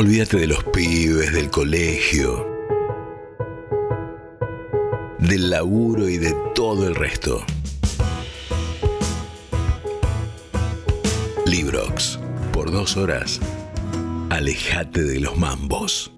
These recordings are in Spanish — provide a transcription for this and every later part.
Olvídate de los pibes, del colegio, del laburo y de todo el resto. Librox. Por dos horas, alejate de los mambos.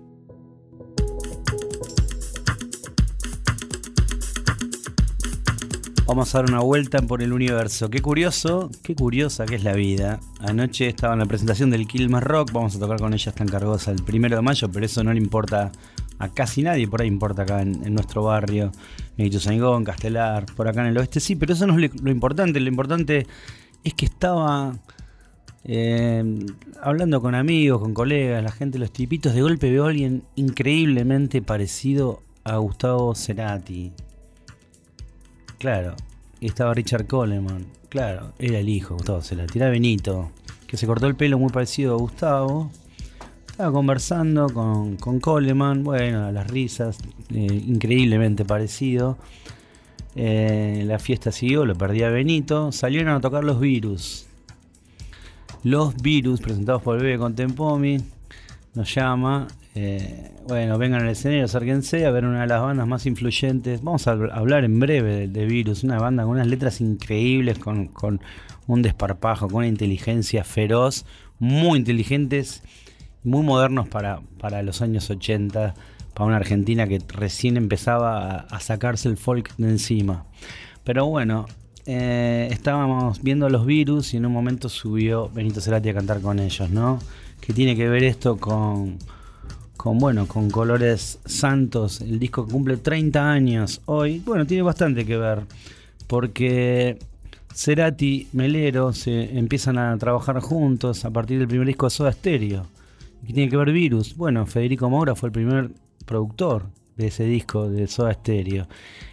Vamos a dar una vuelta por el universo. Qué curioso, qué curiosa que es la vida. Anoche estaba en la presentación del Quilmes Rock. Vamos a tocar con ella tan cargosa el primero de mayo, pero eso no le importa a casi nadie. Por ahí importa acá en, nuestro barrio, en Ituzaingó, Castelar, por acá en el oeste. Sí, pero eso no es lo importante. Lo importante es que estaba eh, hablando con amigos, con colegas, la gente, los tipitos. De golpe veo a alguien increíblemente parecido a Gustavo Cerati. Claro. Y estaba Richard Coleman. Claro, era el hijo, Gustavo Cerati. Era Benito, que se cortó el pelo muy parecido a Gustavo. Estaba conversando con, Coleman. Bueno, las risas, eh, increíblemente parecido. Eh, la fiesta siguió, lo perdía Benito. Salieron a tocar los virus. Los virus, presentados por el bebé Contempomi. Nos llama eh, bueno, vengan al escenario, acérquense a ver una de las bandas más influyentes. Vamos a hablar en breve de, Virus, una banda con unas letras increíbles, con, un desparpajo, con una inteligencia feroz, muy inteligentes, muy modernos para, para los años 80, para una Argentina que recién empezaba a, sacarse el folk de encima. Pero bueno, eh, estábamos viendo los virus y en un momento subió Benito Cerati a cantar con ellos, ¿no? Que tiene que ver esto con con bueno, con colores santos, el disco que cumple 30 años hoy, bueno, tiene bastante que ver, porque Cerati, Melero se empiezan a trabajar juntos a partir del primer disco de Soda Stereo. ¿Qué tiene que ver Virus? Bueno, Federico Moura fue el primer productor de ese disco de Soda Stereo.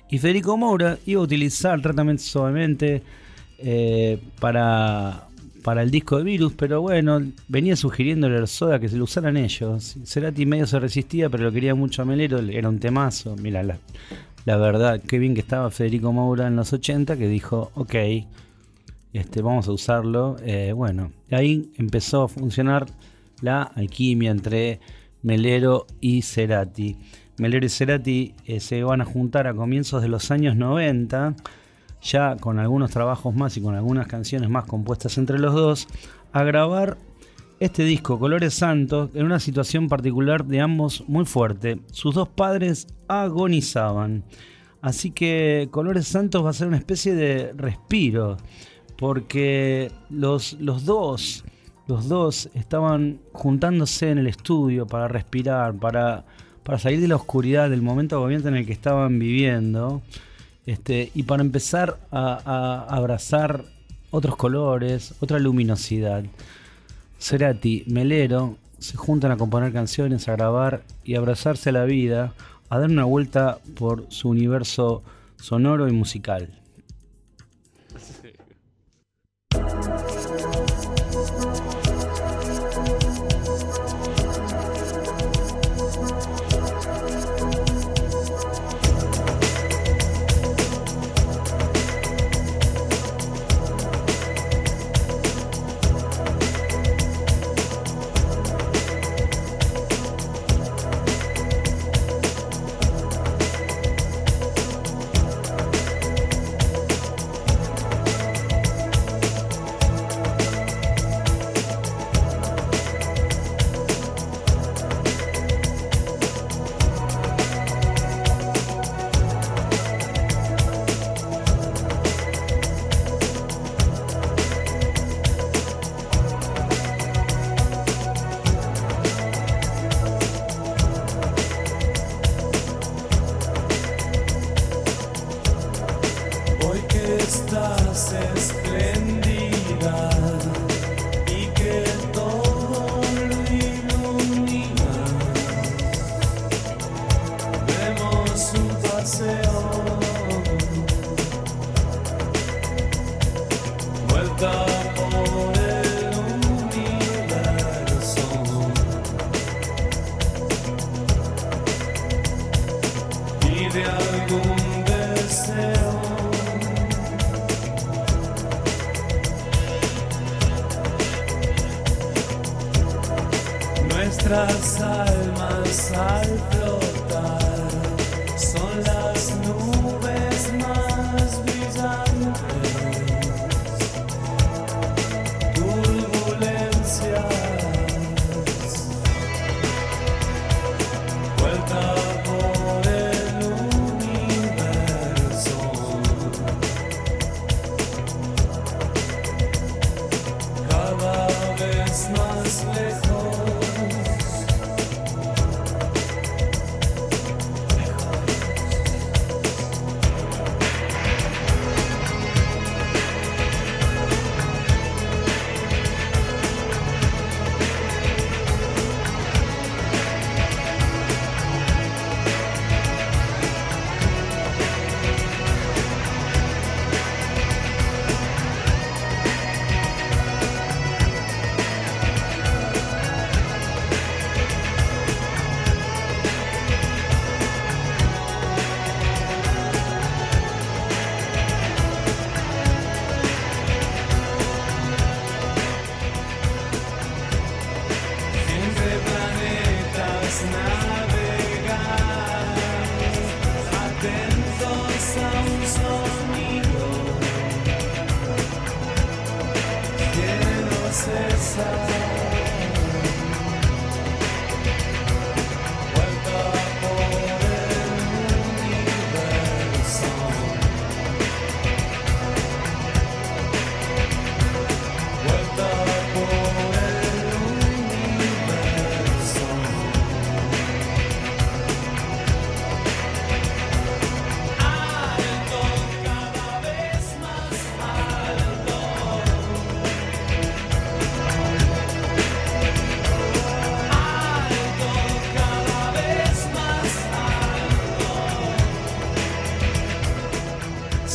Y Federico Moura iba a utilizar tratamiento suavemente eh, para para el disco de Virus, pero bueno, venía sugiriéndole a Soda que se lo usaran ellos. Cerati medio se resistía, pero lo quería mucho a Melero, era un temazo. Mira, la, verdad, qué bien que estaba Federico Moura en los 80, que dijo, ok, este, vamos a usarlo. Eh, bueno, ahí empezó a funcionar la alquimia entre Melero y Cerati. Melero y Cerati eh, se van a juntar a comienzos de los años 90 ya con algunos trabajos más y con algunas canciones más compuestas entre los dos, a grabar este disco, Colores Santos, en una situación particular de ambos muy fuerte. Sus dos padres agonizaban. Así que Colores Santos va a ser una especie de respiro, porque los, los dos, los dos estaban juntándose en el estudio para respirar, para, para salir de la oscuridad del momento agobiante en el que estaban viviendo este, y para empezar a, abrazar otros colores, otra luminosidad. Cerati, Melero se juntan a componer canciones, a grabar y abrazarse a la vida, a dar una vuelta por su universo sonoro y musical. Nuestras almas al flotar son las nubes más brillantes. Turbulencias. Vuelta por el universo. Cada vez más lejos.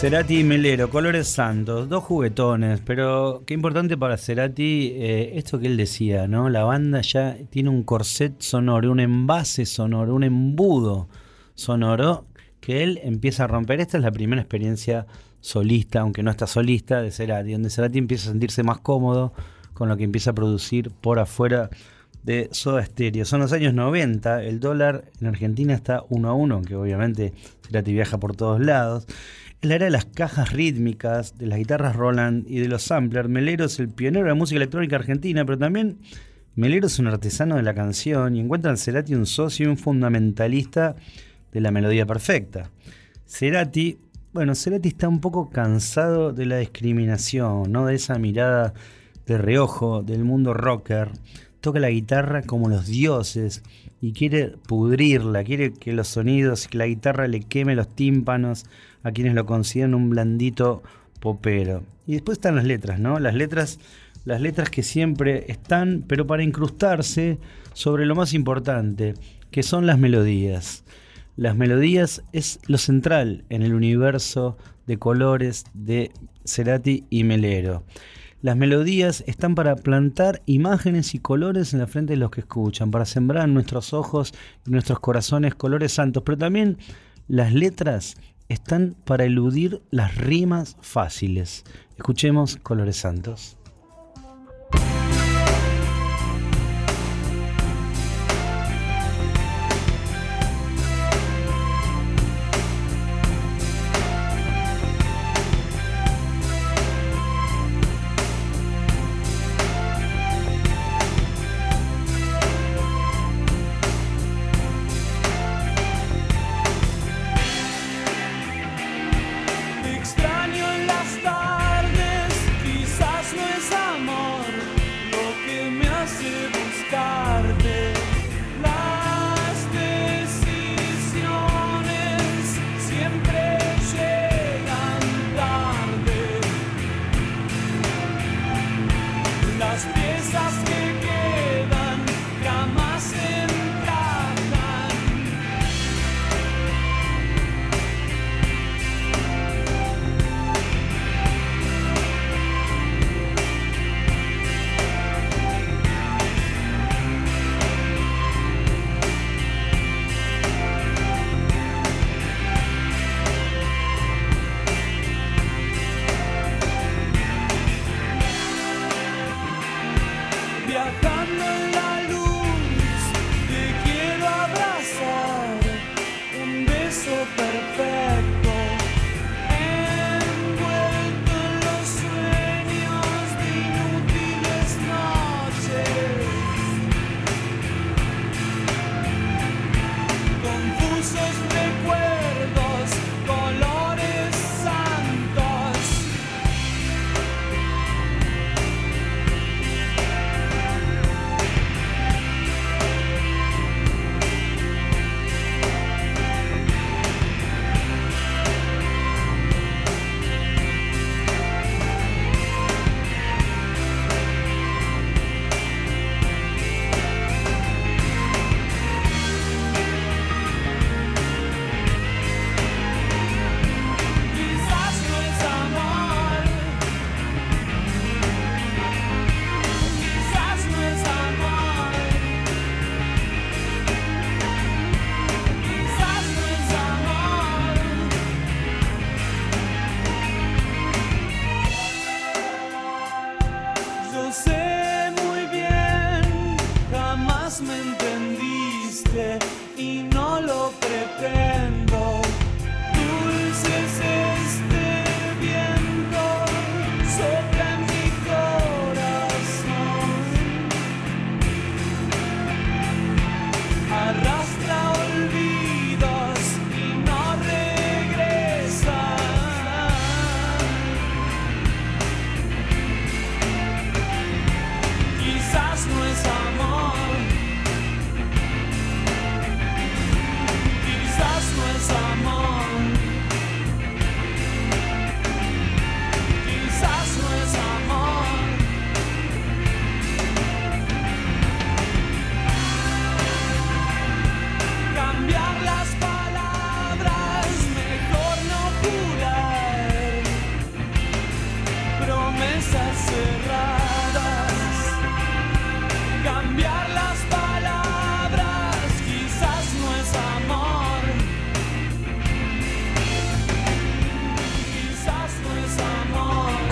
Cerati y Melero, Colores Santos, dos juguetones, pero qué importante para Cerati eh, esto que él decía, ¿no? La banda ya tiene un corset sonoro, un envase sonoro, un embudo sonoro que él empieza a romper. Esta es la primera experiencia solista, aunque no está solista, de Cerati, donde Cerati empieza a sentirse más cómodo con lo que empieza a producir por afuera de Soda Stereo. Son los años 90, el dólar en Argentina está uno a uno, aunque obviamente Cerati viaja por todos lados. La era de las cajas rítmicas, de las guitarras Roland y de los samplers. Melero es el pionero de la música electrónica argentina, pero también Melero es un artesano de la canción y encuentra en Cerati un socio y un fundamentalista de la melodía perfecta. Cerati, bueno, Cerati está un poco cansado de la discriminación, ¿no? De esa mirada de reojo del mundo rocker. Toca la guitarra como los dioses y quiere pudrirla, quiere que los sonidos, que la guitarra le queme los tímpanos a quienes lo consideran un blandito popero. Y después están las letras, ¿no? Las letras, las letras que siempre están, pero para incrustarse sobre lo más importante, que son las melodías. Las melodías es lo central en el universo de colores de Cerati y Melero. Las melodías están para plantar imágenes y colores en la frente de los que escuchan, para sembrar en nuestros ojos y nuestros corazones colores santos, pero también las letras están para eludir las rimas fáciles. Escuchemos Colores Santos.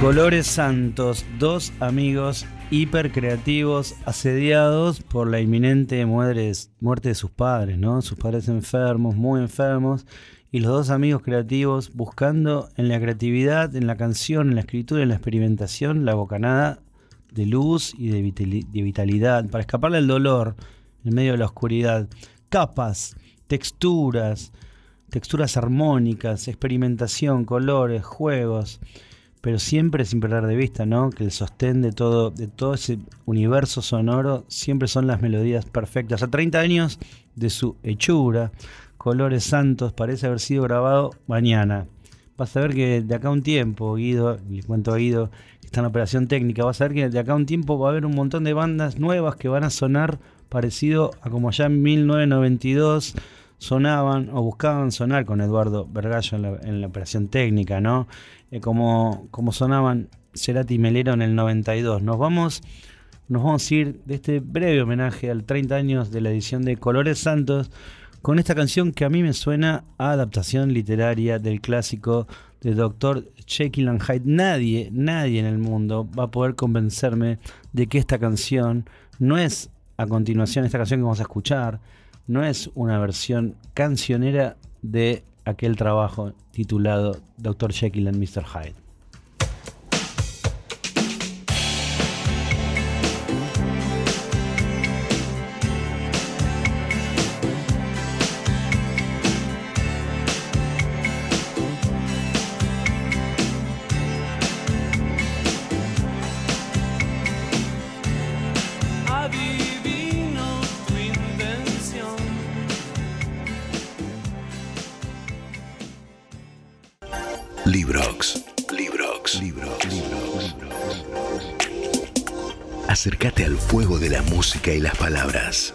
Colores Santos, dos amigos hipercreativos asediados por la inminente muerte, de sus padres, ¿no? Sus padres enfermos, muy enfermos, y los dos amigos creativos buscando en la creatividad, en la canción, en la escritura, en la experimentación, la bocanada de luz y de, vitali- de vitalidad, para escaparle al dolor en medio de la oscuridad. Capas, texturas, texturas armónicas, experimentación, colores, juegos, pero siempre sin perder de vista, ¿no? Que el sostén de todo, de todo ese universo sonoro siempre son las melodías perfectas. A 30 años de su hechura, Colores Santos parece haber sido grabado mañana. Vas a ver que de acá a un tiempo, Guido, le cuento a Guido, que está en operación técnica, vas a ver que de acá a un tiempo va a haber un montón de bandas nuevas que van a sonar parecido a como ya en 1992 sonaban o buscaban sonar con Eduardo Vergallo en la, en la operación técnica, ¿no? Eh, como, como sonaban Cerati y Melero en el 92. Nos vamos, nos vamos a ir de este breve homenaje al 30 años de la edición de Colores Santos con esta canción que a mí me suena a adaptación literaria del clásico de Dr. Jekyll and. Nadie, nadie en el mundo va a poder convencerme de que esta canción no es a continuación, esta canción que vamos a escuchar, no es una versión cancionera de aquel trabajo titulado Dr. Jekyll and Mr. Hyde. Al fuego de la música y las palabras.